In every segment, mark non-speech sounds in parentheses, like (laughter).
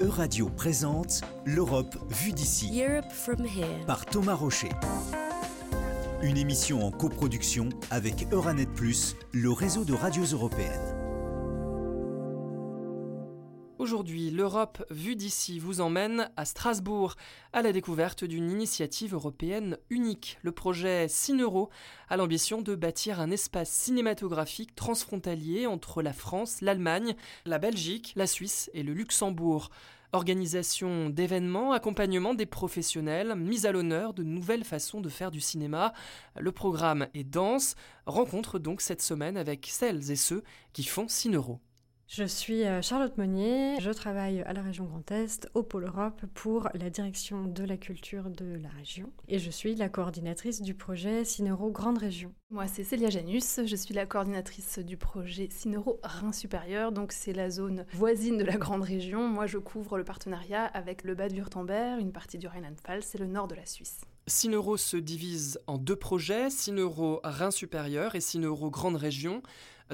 Euradio présente L'Europe vue d'ici Europe from here. par Thomas Rocher. Une émission en coproduction avec Euranet Plus, le réseau de radios européennes. Aujourd'hui, l'Europe vue d'ici vous emmène à Strasbourg, à la découverte d'une initiative européenne unique. Le projet Cineuro a l'ambition de bâtir un espace cinématographique transfrontalier entre la France, l'Allemagne, la Belgique, la Suisse et le Luxembourg. Organisation d'événements, accompagnement des professionnels, mise à l'honneur de nouvelles façons de faire du cinéma. Le programme est dense. Rencontre donc cette semaine avec celles et ceux qui font Cineuro. Je suis euh, Charlotte Monnier, je travaille à la région Grand Est, au Pôle Europe, pour la direction de la culture de la région. Et je suis la coordinatrice du projet Cineuro Grande Région. Moi, c'est Célia Janus, je suis la coordinatrice du projet Cineuro Rhin Supérieur, donc c'est la zone voisine de la grande région. Moi, je couvre le partenariat avec le Bade-Württemberg, une partie du Rheinland-Pfalz et le nord de la Suisse. Cineuro se divise en deux projets, Cineuro Rhin supérieur et Cineuro Grande Région,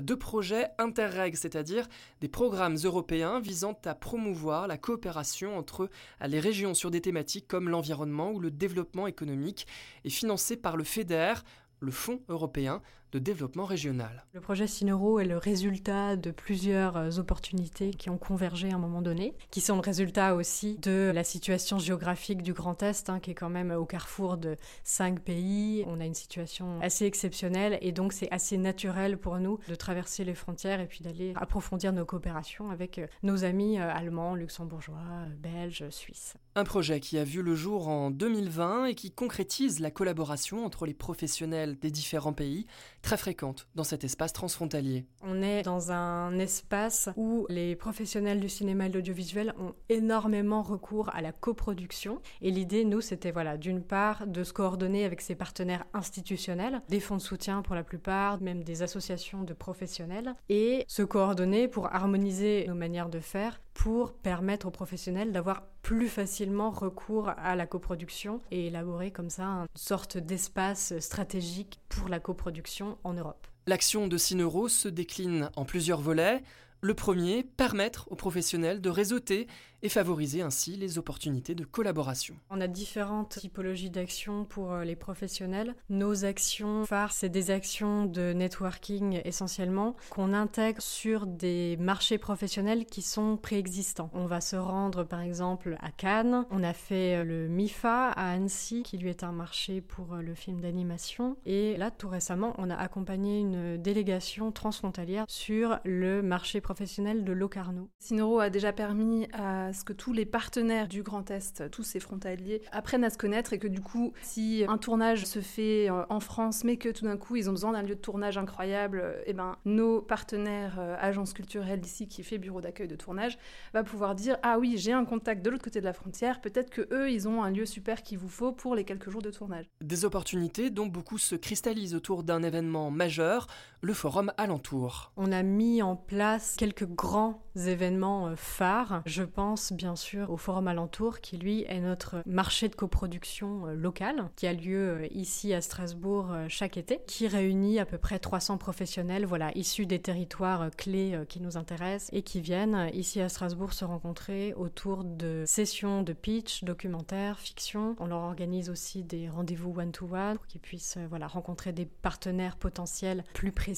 deux projets interreg, c'est-à-dire des programmes européens visant à promouvoir la coopération entre les régions sur des thématiques comme l'environnement ou le développement économique et financés par le FEDER, le Fonds européen de développement régional. Le projet Cineuro est le résultat de plusieurs euh, opportunités qui ont convergé à un moment donné, qui sont le résultat aussi de la situation géographique du Grand Est, hein, qui est quand même au carrefour de cinq pays. On a une situation assez exceptionnelle et donc c'est assez naturel pour nous de traverser les frontières et puis d'aller approfondir nos coopérations avec euh, nos amis euh, allemands, luxembourgeois, belges, suisses. Un projet qui a vu le jour en 2020 et qui concrétise la collaboration entre les professionnels des différents pays très fréquente dans cet espace transfrontalier. On est dans un espace où les professionnels du cinéma et de l'audiovisuel ont énormément recours à la coproduction. Et l'idée, nous, c'était voilà, d'une part de se coordonner avec ses partenaires institutionnels, des fonds de soutien pour la plupart, même des associations de professionnels, et se coordonner pour harmoniser nos manières de faire, pour permettre aux professionnels d'avoir plus facilement recours à la coproduction et élaborer comme ça une sorte d'espace stratégique pour la coproduction en Europe. L'action de Cineuro se décline en plusieurs volets. Le premier, permettre aux professionnels de réseauter et favoriser ainsi les opportunités de collaboration. On a différentes typologies d'actions pour euh, les professionnels. Nos actions phares, c'est des actions de networking essentiellement qu'on intègre sur des marchés professionnels qui sont préexistants. On va se rendre par exemple à Cannes, on a fait euh, le MIFA à Annecy qui lui est un marché pour euh, le film d'animation et là tout récemment on a accompagné une délégation transfrontalière sur le marché professionnel de Locarno. Cineuro a déjà permis à que tous les partenaires du Grand Est, tous ces frontaliers, apprennent à se connaître et que du coup, si un tournage se fait euh, en France, mais que tout d'un coup ils ont besoin d'un lieu de tournage incroyable, et ben nos partenaires euh, agences culturelles d'ici qui fait bureau d'accueil de tournage va pouvoir dire ah oui j'ai un contact de l'autre côté de la frontière, peut-être que eux ils ont un lieu super qu'il vous faut pour les quelques jours de tournage. Des opportunités dont beaucoup se cristallisent autour d'un événement majeur, le forum alentour. On a mis en place quelques grands événements euh, phares. Je pense bien sûr au Forum Alentour qui lui est notre marché de coproduction euh, local qui a lieu euh, ici à Strasbourg chaque été, qui réunit à peu près 300 professionnels voilà, issus des territoires clés qui nous intéressent et qui viennent ici à Strasbourg se rencontrer autour de sessions de pitch, documentaires, fiction. On leur organise aussi des rendez-vous one-to-one pour qu'ils puissent voilà, rencontrer des partenaires potentiels plus précis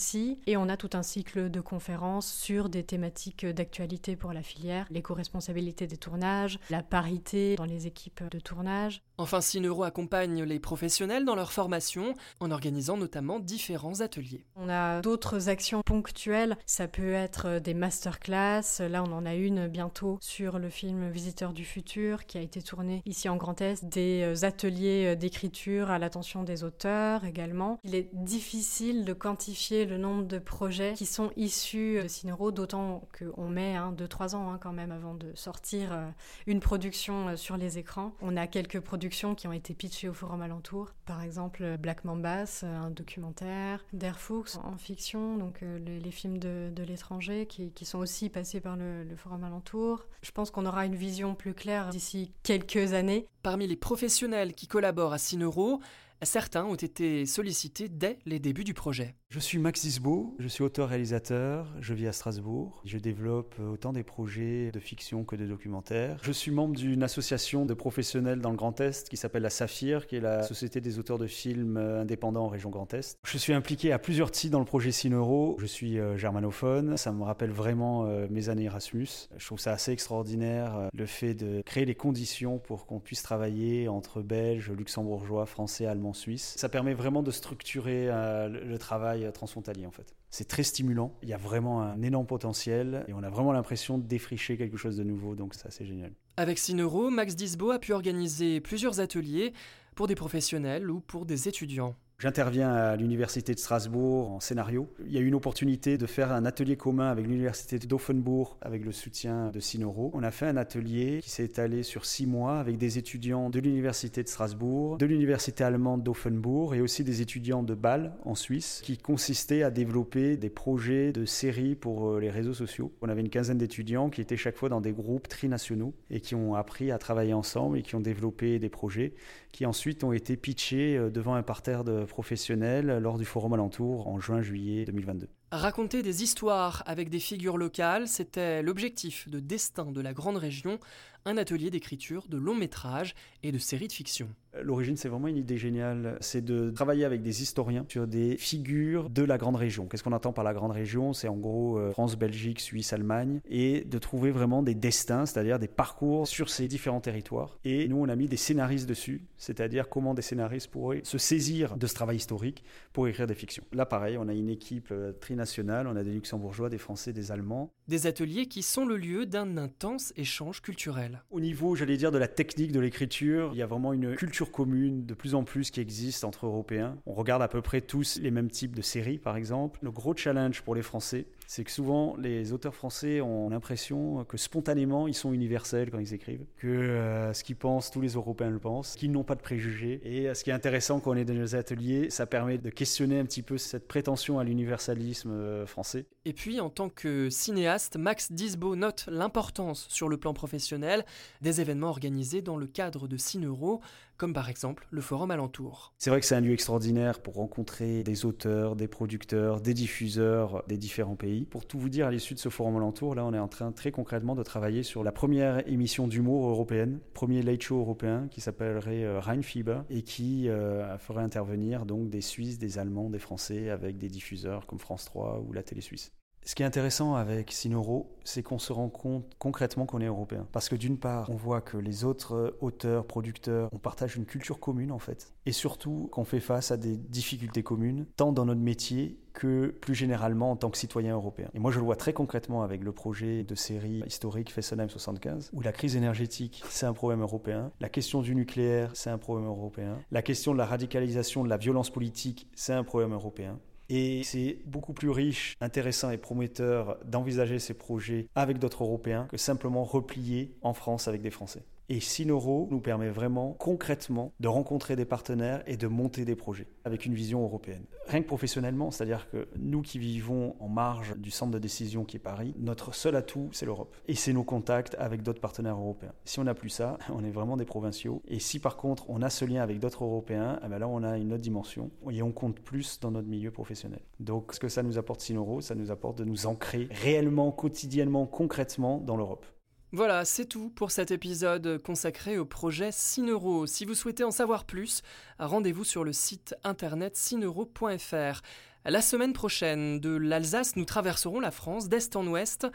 et on a tout un cycle de conférences sur des thématiques d'actualité pour la filière, l'éco-responsabilité des tournages, la parité dans les équipes de tournage. Enfin, Cineuro accompagne les professionnels dans leur formation en organisant notamment différents ateliers. On a d'autres actions ponctuelles, ça peut être des masterclass, là on en a une bientôt sur le film Visiteur du futur qui a été tourné ici en Grand Est, des ateliers d'écriture à l'attention des auteurs également. Il est difficile de quantifier le nombre de projets qui sont issus de Cineuro, d'autant qu'on met 2-3 ans hein, quand même avant de sortir euh, une production euh, sur les écrans. On a quelques productions qui ont été pitchées au forum alentour. Par exemple, Black Mambas, euh, un documentaire, Der Fuchs en fiction, donc les, les films de, l'étranger qui, qui, sont aussi passés par le, le forum alentour. Je pense qu'on aura une vision plus claire d'ici quelques années. Parmi les professionnels qui collaborent à Cineuro, Certains ont été sollicités dès les débuts du projet. Je suis Max Disbeau, je suis auteur-réalisateur, je vis à Strasbourg. Je développe autant des projets de fiction que de documentaires. Je suis membre d'une association de professionnels dans le Grand Est qui s'appelle la Saphir, qui est la Société des auteurs de films indépendants en région Grand Est. Je suis impliqué à plusieurs titres dans le projet Cineuro. Je suis euh, germanophone, ça me rappelle vraiment euh, mes années Erasmus. Je trouve ça assez extraordinaire euh, le fait de créer les conditions pour qu'on puisse travailler entre Belges, Luxembourgeois, Français, Allemands, Suisses. Ça permet vraiment de structurer le travail transfrontalier en fait. C'est très stimulant, il y a vraiment un énorme potentiel et on a vraiment l'impression de défricher quelque chose de nouveau, donc c'est génial. Avec Cineuro, Max Disbo a pu organiser plusieurs ateliers pour des professionnels ou pour des étudiants. J'interviens à l'Université de Strasbourg en scénario. Il y a eu une opportunité de faire un atelier commun avec l'Université d'Offenbourg avec le soutien de Sinoro. On a fait un atelier qui s'est étalé sur six mois avec des étudiants de l'Université de Strasbourg, de l'Université allemande d'Offenbourg et aussi des étudiants de Bâle en Suisse qui consistait à développer des projets de séries pour euh, les réseaux sociaux. On avait une quinzaine d'étudiants qui étaient chaque fois dans des groupes trinationaux et qui ont appris à travailler ensemble et qui ont développé des projets qui ensuite ont été pitchés euh, devant un parterre de professionnels lors du forum alentour en juin-juillet 2022. Raconter des histoires avec des figures locales, c'était l'objectif de Destin de la Grande Région, un atelier d'écriture de long métrage et de séries de fiction. L'origine, c'est vraiment une idée géniale. C'est de travailler avec des historiens sur des figures de la grande région. Qu'est-ce qu'on entend par la grande région? C'est en gros euh, France, Belgique, Suisse, Allemagne. Et de trouver vraiment des destins, c'est-à-dire des parcours sur ces différents territoires. Et nous, on a mis des scénaristes dessus, c'est-à-dire comment des scénaristes pourraient se saisir de ce travail historique pour écrire des fictions. Là, pareil, on a une équipe euh, trinationale. On a des luxembourgeois, des français, des allemands. Des ateliers qui sont le lieu d'un intense échange culturel. Au niveau, j'allais dire, de la technique de l'écriture, il y a vraiment une culture commune de plus en plus qui existe entre Européens. On regarde à peu près tous les mêmes types de séries, par exemple. Le gros challenge pour les Français, c'est que souvent les auteurs français ont l'impression que spontanément ils sont universels quand ils écrivent, que euh, ce qu'ils pensent, tous les Européens le pensent, qu'ils n'ont pas de préjugés. Et euh, ce qui est intéressant quand on est dans les ateliers, ça permet de questionner un petit peu cette prétention à l'universalisme euh, français. Et puis en tant que cinéaste, Max Disbo note l'importance sur le plan professionnel des événements organisés dans le cadre de Cineuro, comme par exemple le forum alentour. C'est vrai que c'est un lieu extraordinaire pour rencontrer des auteurs, des producteurs, des diffuseurs des différents pays. Pour tout vous dire, à l'issue de ce forum alentour, là, on est en train très concrètement de travailler sur la première émission d'humour européenne, premier late show européen qui s'appellerait euh, Rheinfieber et qui euh, ferait intervenir donc des Suisses, des Allemands, des Français avec des diffuseurs comme France 3 ou la télé suisse. Ce qui est intéressant avec Sinoro, c'est qu'on se rend compte concrètement qu'on est européen. Parce que d'une part, on voit que les autres auteurs, producteurs, on partage une culture commune en fait. Et surtout qu'on fait face à des difficultés communes, tant dans notre métier que plus généralement en tant que citoyen européen. Et moi je le vois très concrètement avec le projet de série historique Fessenheim 75, où la crise énergétique, c'est un problème européen, la question du nucléaire, c'est un problème européen, la question de la radicalisation de la violence politique, c'est un problème européen. Et c'est beaucoup plus riche, intéressant et prometteur d'envisager ces projets avec d'autres Européens que simplement replier en France avec des Français. Et Sinoro nous permet vraiment concrètement de rencontrer des partenaires et de monter des projets avec une vision européenne. Rien que professionnellement, c'est-à-dire que nous qui vivons en marge du centre de décision qui est Paris, notre seul atout, c'est l'Europe. Et c'est nos contacts avec d'autres partenaires européens. Si on n'a plus ça, (laughs) on est vraiment des provinciaux. Et si par contre on a ce lien avec d'autres Européens, eh ben là on a une autre dimension et on compte plus dans notre milieu professionnel. Donc ce que ça nous apporte Sinoro, ça nous apporte de nous ancrer réellement, quotidiennement, concrètement dans l'Europe. Voilà, c'est tout pour cet épisode consacré au projet Cineuro. Si vous souhaitez en savoir plus, rendez-vous sur le site internet cineuro.fr. La semaine prochaine, de l'Alsace, nous traverserons la France d'est en ouest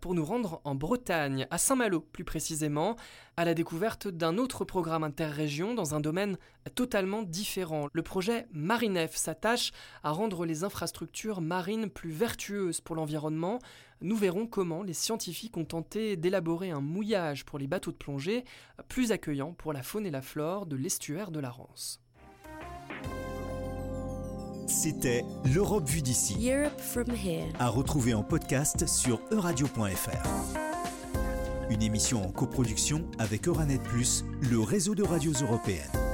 pour nous rendre en Bretagne, à Saint-Malo plus précisément, à la découverte d'un autre programme interrégion dans un domaine totalement différent. Le projet Marinef s'attache à rendre les infrastructures marines plus vertueuses pour l'environnement. Nous verrons comment les scientifiques ont tenté d'élaborer un mouillage pour les bateaux de plongée plus accueillant pour la faune et la flore de l'estuaire de la Rance. C'était l'Europe vue d'ici. Europe from here. À retrouver en podcast sur euradio.fr. Une émission en coproduction avec Euranet Plus, le réseau de radios européennes.